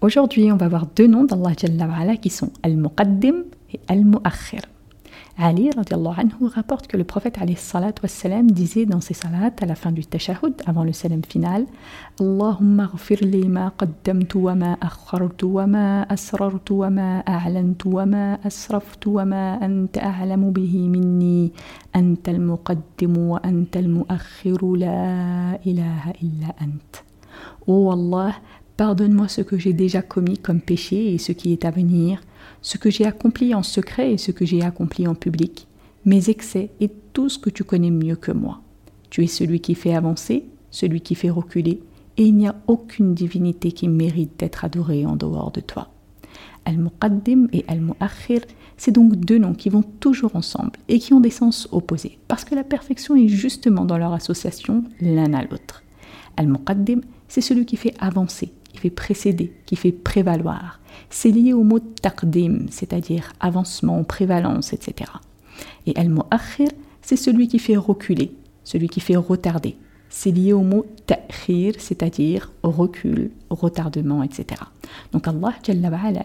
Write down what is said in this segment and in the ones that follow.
Aujourd'hui, on va voir deux noms d'Allah qui sont Al-Muqaddim et Al-Mu'akhir. Ali anhu rapporte que le prophète wassalam, disait dans ses salats à la fin du tashahhud, avant le salam final Allahumma li ma qaddamtu wa ma akhartu wa ma asrartu wa ma a'lantu wa ma asraftu wa ma anta a'lamu bihi minni anta al-muqaddim wa anta al-mu'akhiru la ilaha illa ant. Oh Allah, pardonne-moi ce que j'ai déjà commis comme péché et ce qui est à venir ce que j'ai accompli en secret et ce que j'ai accompli en public, mes excès et tout ce que tu connais mieux que moi. Tu es celui qui fait avancer, celui qui fait reculer, et il n'y a aucune divinité qui mérite d'être adorée en dehors de toi. Al-Muqaddim et Al-Mu'akhir, c'est donc deux noms qui vont toujours ensemble et qui ont des sens opposés, parce que la perfection est justement dans leur association l'un à l'autre. Al-Muqaddim, c'est celui qui fait avancer, qui fait précéder, qui fait prévaloir c'est lié au mot taqdim, c'est-à-dire avancement, prévalence, etc. Et al-mu'akhir, c'est celui qui fait reculer, celui qui fait retarder. C'est lié au mot ta'khir, c'est-à-dire recul, retardement, etc. Donc Allah,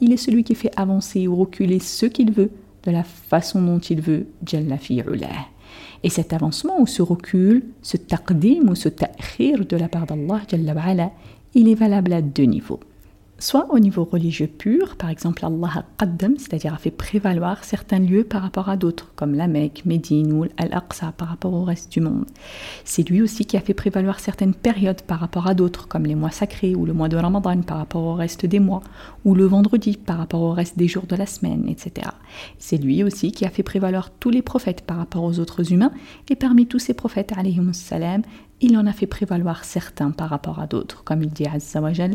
il est celui qui fait avancer ou reculer ce qu'il veut, de la façon dont il veut, Jalla Et cet avancement ou ce recul, ce taqdim ou ce ta'khir de la part d'Allah, il est valable à deux niveaux soit au niveau religieux pur, par exemple Allah a c'est-à-dire a fait prévaloir certains lieux par rapport à d'autres, comme la Mecque, Médine ou Al-Aqsa par rapport au reste du monde. C'est lui aussi qui a fait prévaloir certaines périodes par rapport à d'autres, comme les mois sacrés ou le mois de Ramadan par rapport au reste des mois, ou le vendredi par rapport au reste des jours de la semaine, etc. C'est lui aussi qui a fait prévaloir tous les prophètes par rapport aux autres humains, et parmi tous ces prophètes, salam, il en a fait prévaloir certains par rapport à d'autres, comme il dit Azza wa Jal,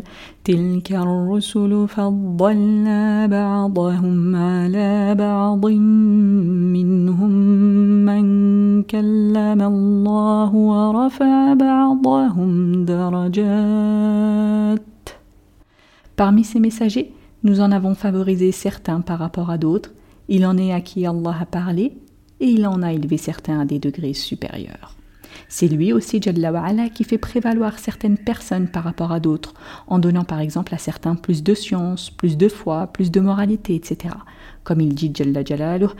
Parmi ces messagers, nous en avons favorisé certains par rapport à d'autres, il en est à qui Allah a parlé, et il en a élevé certains à des degrés supérieurs. C'est lui aussi, Jalla qui fait prévaloir certaines personnes par rapport à d'autres, en donnant par exemple à certains plus de science, plus de foi, plus de moralité, etc. Comme il dit Jalla Jalaluh.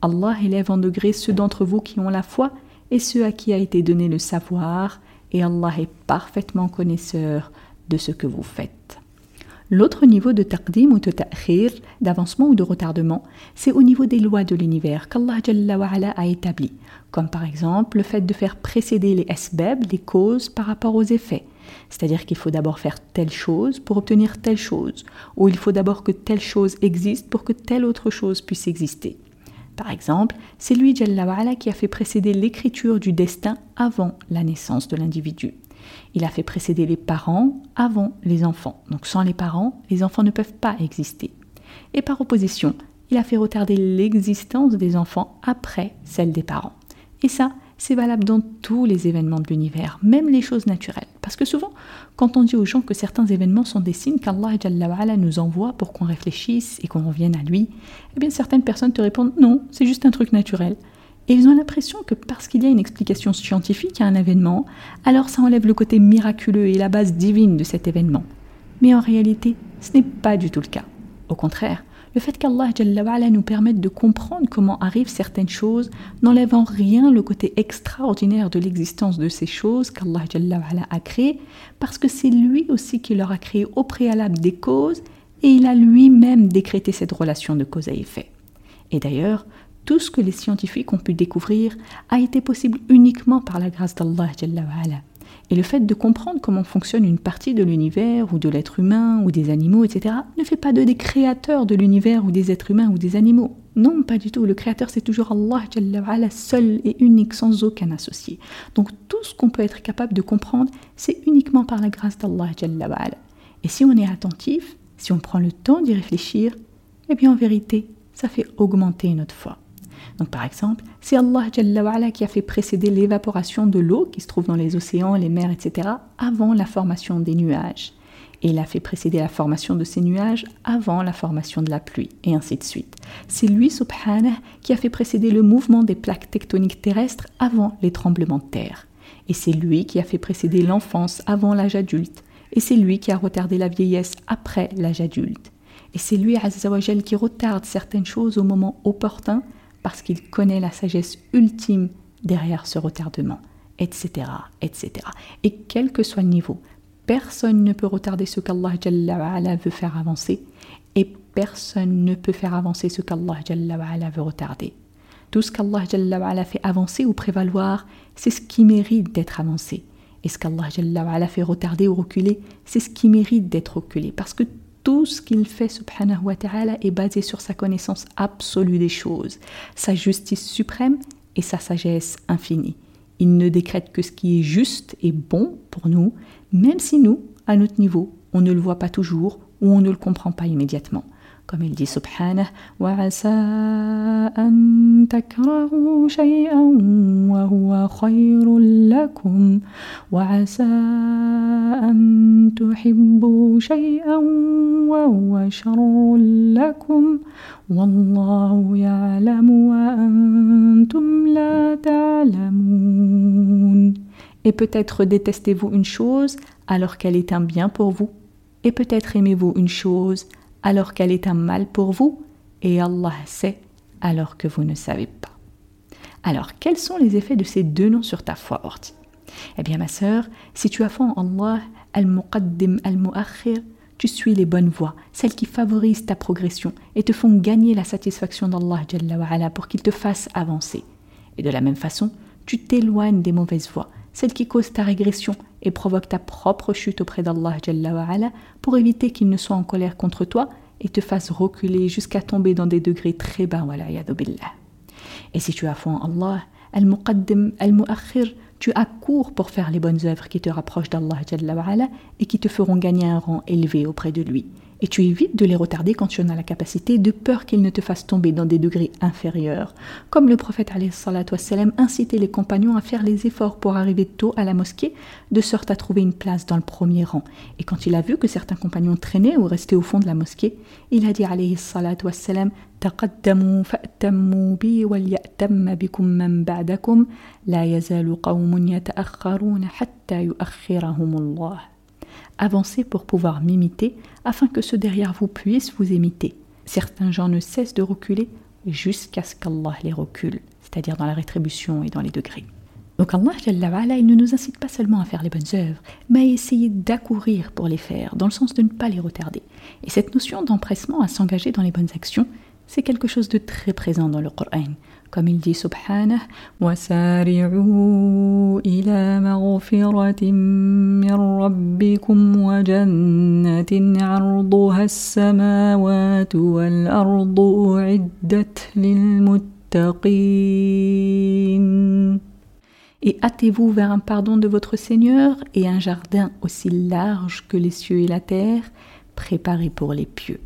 Allah élève en degré ceux d'entre vous qui ont la foi et ceux à qui a été donné le savoir, et Allah est parfaitement connaisseur de ce que vous faites. L'autre niveau de taqdim ou de ta'khir, d'avancement ou de retardement, c'est au niveau des lois de l'univers qu'Allah a établi, comme par exemple le fait de faire précéder les asbab, les causes, par rapport aux effets. C'est-à-dire qu'il faut d'abord faire telle chose pour obtenir telle chose, ou il faut d'abord que telle chose existe pour que telle autre chose puisse exister. Par exemple, c'est lui Jalla qui a fait précéder l'écriture du destin avant la naissance de l'individu. Il a fait précéder les parents avant les enfants. Donc sans les parents, les enfants ne peuvent pas exister. Et par opposition, il a fait retarder l'existence des enfants après celle des parents. Et ça, c'est valable dans tous les événements de l'univers, même les choses naturelles. Parce que souvent, quand on dit aux gens que certains événements sont des signes qu'Allah nous envoie pour qu'on réfléchisse et qu'on revienne à lui, eh bien certaines personnes te répondent non, c'est juste un truc naturel. Et ils ont l'impression que parce qu'il y a une explication scientifique à un événement, alors ça enlève le côté miraculeux et la base divine de cet événement. Mais en réalité, ce n'est pas du tout le cas. Au contraire, le fait qu'Allah nous permette de comprendre comment arrivent certaines choses n'enlève en rien le côté extraordinaire de l'existence de ces choses qu'Allah a créées, parce que c'est lui aussi qui leur a créé au préalable des causes et il a lui-même décrété cette relation de cause à effet. Et d'ailleurs, tout ce que les scientifiques ont pu découvrir a été possible uniquement par la grâce d'Allah. Et le fait de comprendre comment fonctionne une partie de l'univers ou de l'être humain ou des animaux, etc., ne fait pas d'eux des créateurs de l'univers ou des êtres humains ou des animaux. Non, pas du tout. Le créateur, c'est toujours Allah, seul et unique, sans aucun associé. Donc tout ce qu'on peut être capable de comprendre, c'est uniquement par la grâce d'Allah. Et si on est attentif, si on prend le temps d'y réfléchir, eh bien en vérité, ça fait augmenter notre foi. Donc par exemple, c'est Allah qui a fait précéder l'évaporation de l'eau qui se trouve dans les océans, les mers, etc., avant la formation des nuages. Et il a fait précéder la formation de ces nuages avant la formation de la pluie, et ainsi de suite. C'est lui, subhanah, qui a fait précéder le mouvement des plaques tectoniques terrestres avant les tremblements de terre. Et c'est lui qui a fait précéder l'enfance avant l'âge adulte. Et c'est lui qui a retardé la vieillesse après l'âge adulte. Et c'est lui, Azzawajal, qui retarde certaines choses au moment opportun parce qu'il connaît la sagesse ultime derrière ce retardement, etc., etc. Et quel que soit le niveau, personne ne peut retarder ce qu'Allah veut faire avancer et personne ne peut faire avancer ce qu'Allah veut retarder. Tout ce qu'Allah fait avancer ou prévaloir, c'est ce qui mérite d'être avancé. Et ce qu'Allah fait retarder ou reculer, c'est ce qui mérite d'être reculé. Parce que tout ce qu'il fait, subhanahu wa ta'ala, est basé sur sa connaissance absolue des choses, sa justice suprême et sa sagesse infinie. Il ne décrète que ce qui est juste et bon pour nous, même si nous, à notre niveau, on ne le voit pas toujours ou on ne le comprend pas immédiatement Comme il dit subhanah, وعسى أن تكرهوا شيئا وهو خير لكم وعسى أن تحبوا شيئا وهو شر لكم والله يعلم وأنتم لا تعلمون Et peut-être détestez-vous une chose alors qu'elle est un bien pour vous, et peut-être aimez-vous une chose alors qu'elle est un mal pour vous, et Allah sait alors que vous ne savez pas. Alors, quels sont les effets de ces deux noms sur ta foi, Orti? Eh bien, ma sœur, si tu as foi en Allah, Al-Muqaddim Al-Mu'akhir, tu suis les bonnes voies, celles qui favorisent ta progression et te font gagner la satisfaction d'Allah pour qu'il te fasse avancer. Et de la même façon, tu t'éloignes des mauvaises voies, celle qui cause ta régression et provoque ta propre chute auprès d'Allah pour éviter qu'il ne soit en colère contre toi et te fasse reculer jusqu'à tomber dans des degrés très bas. Et si tu as foi en Allah, tu accours pour faire les bonnes œuvres qui te rapprochent d'Allah et qui te feront gagner un rang élevé auprès de lui et tu évites de les retarder quand tu en as la capacité, de peur qu'ils ne te fassent tomber dans des degrés inférieurs. Comme le prophète wassalam, incitait les compagnons à faire les efforts pour arriver tôt à la mosquée, de sorte à trouver une place dans le premier rang. Et quand il a vu que certains compagnons traînaient ou restaient au fond de la mosquée, il a dit alayhi salatu wassalam, تقدموا فأتموا بي وليأتم بكم من بعدكم لا يزال قوم يتأخرون حتى يؤخرهم الله Avancez pour pouvoir m'imiter, afin que ceux derrière vous puissent vous imiter. Certains gens ne cessent de reculer jusqu'à ce qu'Allah les recule, c'est-à-dire dans la rétribution et dans les degrés. Donc Allah ne nous incite pas seulement à faire les bonnes œuvres, mais à essayer d'accourir pour les faire, dans le sens de ne pas les retarder. Et cette notion d'empressement à s'engager dans les bonnes actions, c'est quelque chose de très présent dans le Coran. Comme il dit Subhanah, إلى مغفرة من ربكم وجنة عرضها السماوات والأرض أعدت للمتقين Et hâtez-vous vers un pardon de votre Seigneur et un jardin aussi large que les cieux et la terre, préparé pour les pieux.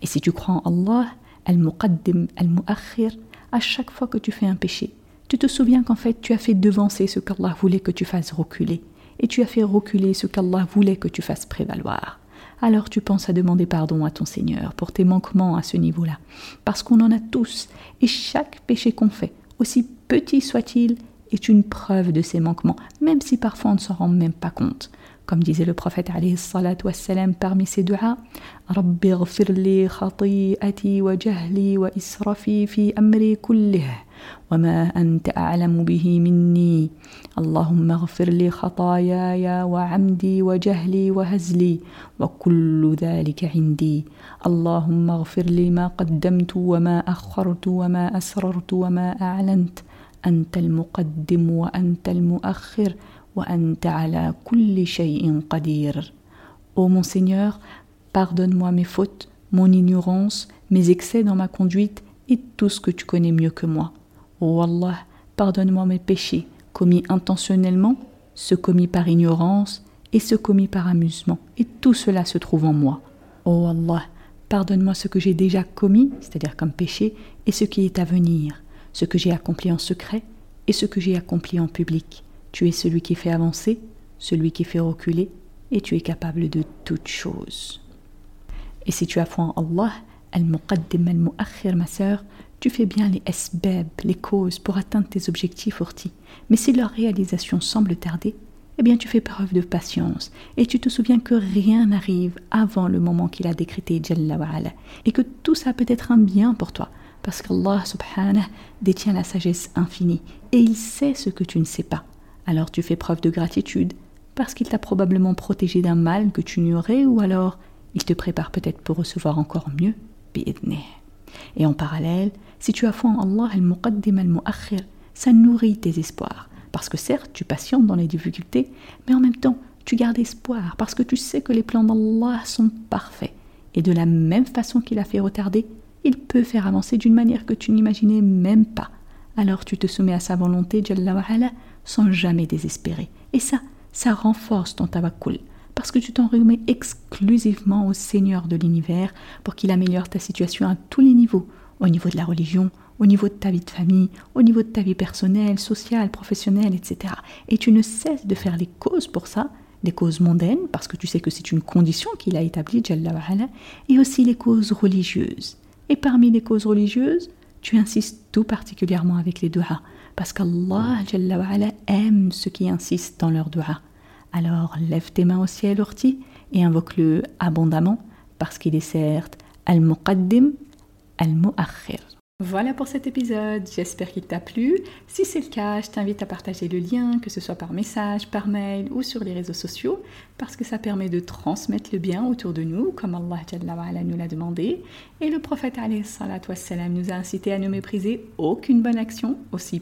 Et si tu crois en Allah, Al-Muqaddim, Al-Mu'akhir, à chaque fois que tu fais un péché, tu te souviens qu'en fait tu as fait devancer ce qu'Allah voulait que tu fasses reculer, et tu as fait reculer ce qu'Allah voulait que tu fasses prévaloir. Alors tu penses à demander pardon à ton Seigneur pour tes manquements à ce niveau-là, parce qu'on en a tous, et chaque péché qu'on fait, aussi petit soit-il, est une preuve de ses manquements, même si parfois on ne s'en rend même pas compte. Comme disait le prophète wassalam, parmi ses du'as, Rabbi وما انت اعلم به مني. اللهم اغفر لي خطاياي وعمدي وجهلي وهزلي وكل ذلك عندي. اللهم اغفر لي ما قدمت وما اخرت وما اسررت وما اعلنت. انت المقدم وانت المؤخر وانت على كل شيء قدير. Ô mon Seigneur, pardonne-moi mes fautes, mon ignorance, mes excès dans ma conduite et tout ce que tu connais mieux que moi. Ô Allah, pardonne-moi mes péchés, commis intentionnellement, ceux commis par ignorance et ceux commis par amusement, et tout cela se trouve en moi. Ô Allah, pardonne-moi ce que j'ai déjà commis, c'est-à-dire comme péché, et ce qui est à venir ce que j'ai accompli en secret et ce que j'ai accompli en public. Tu es celui qui fait avancer, celui qui fait reculer, et tu es capable de toutes choses. Et si tu as foi en Allah, al-muqaddim al-mu'akhir, ma sœur, tu fais bien les esbab, les causes pour atteindre tes objectifs ortis. Mais si leur réalisation semble tarder, eh bien tu fais preuve de patience et tu te souviens que rien n'arrive avant le moment qu'il a décrété Jalla wa'ala et que tout ça peut être un bien pour toi parce qu'Allah subhanahu détient la sagesse infinie et il sait ce que tu ne sais pas. Alors tu fais preuve de gratitude parce qu'il t'a probablement protégé d'un mal que tu ignorais ou alors il te prépare peut-être pour recevoir encore mieux. Et en parallèle, si tu as foi en Allah al-Muqaddim al-Mu'akhir, ça nourrit tes espoirs. Parce que certes, tu patientes dans les difficultés, mais en même temps, tu gardes espoir parce que tu sais que les plans d'Allah sont parfaits. Et de la même façon qu'il a fait retarder, il peut faire avancer d'une manière que tu n'imaginais même pas. Alors tu te soumets à sa volonté, Jalla sans jamais désespérer. Et ça, ça renforce ton tawakkul, parce que tu t'en remets exclusivement au Seigneur de l'univers pour qu'il améliore ta situation à tous les niveaux, au niveau de la religion, au niveau de ta vie de famille, au niveau de ta vie personnelle, sociale, professionnelle, etc. Et tu ne cesses de faire les causes pour ça, les causes mondaines, parce que tu sais que c'est une condition qu'il a établie, et aussi les causes religieuses. Et parmi les causes religieuses, tu insistes tout particulièrement avec les du'as, parce qu'Allah aime ceux qui insistent dans leurs du'as. Alors lève tes mains au ciel, Orti, et invoque-le abondamment, parce qu'il est certes Al-Muqaddim, Al-Mu'akhir. Voilà pour cet épisode, j'espère qu'il t'a plu. Si c'est le cas, je t'invite à partager le lien, que ce soit par message, par mail ou sur les réseaux sociaux, parce que ça permet de transmettre le bien autour de nous, comme Allah nous l'a demandé. Et le prophète nous a incité à ne mépriser aucune bonne action, aussi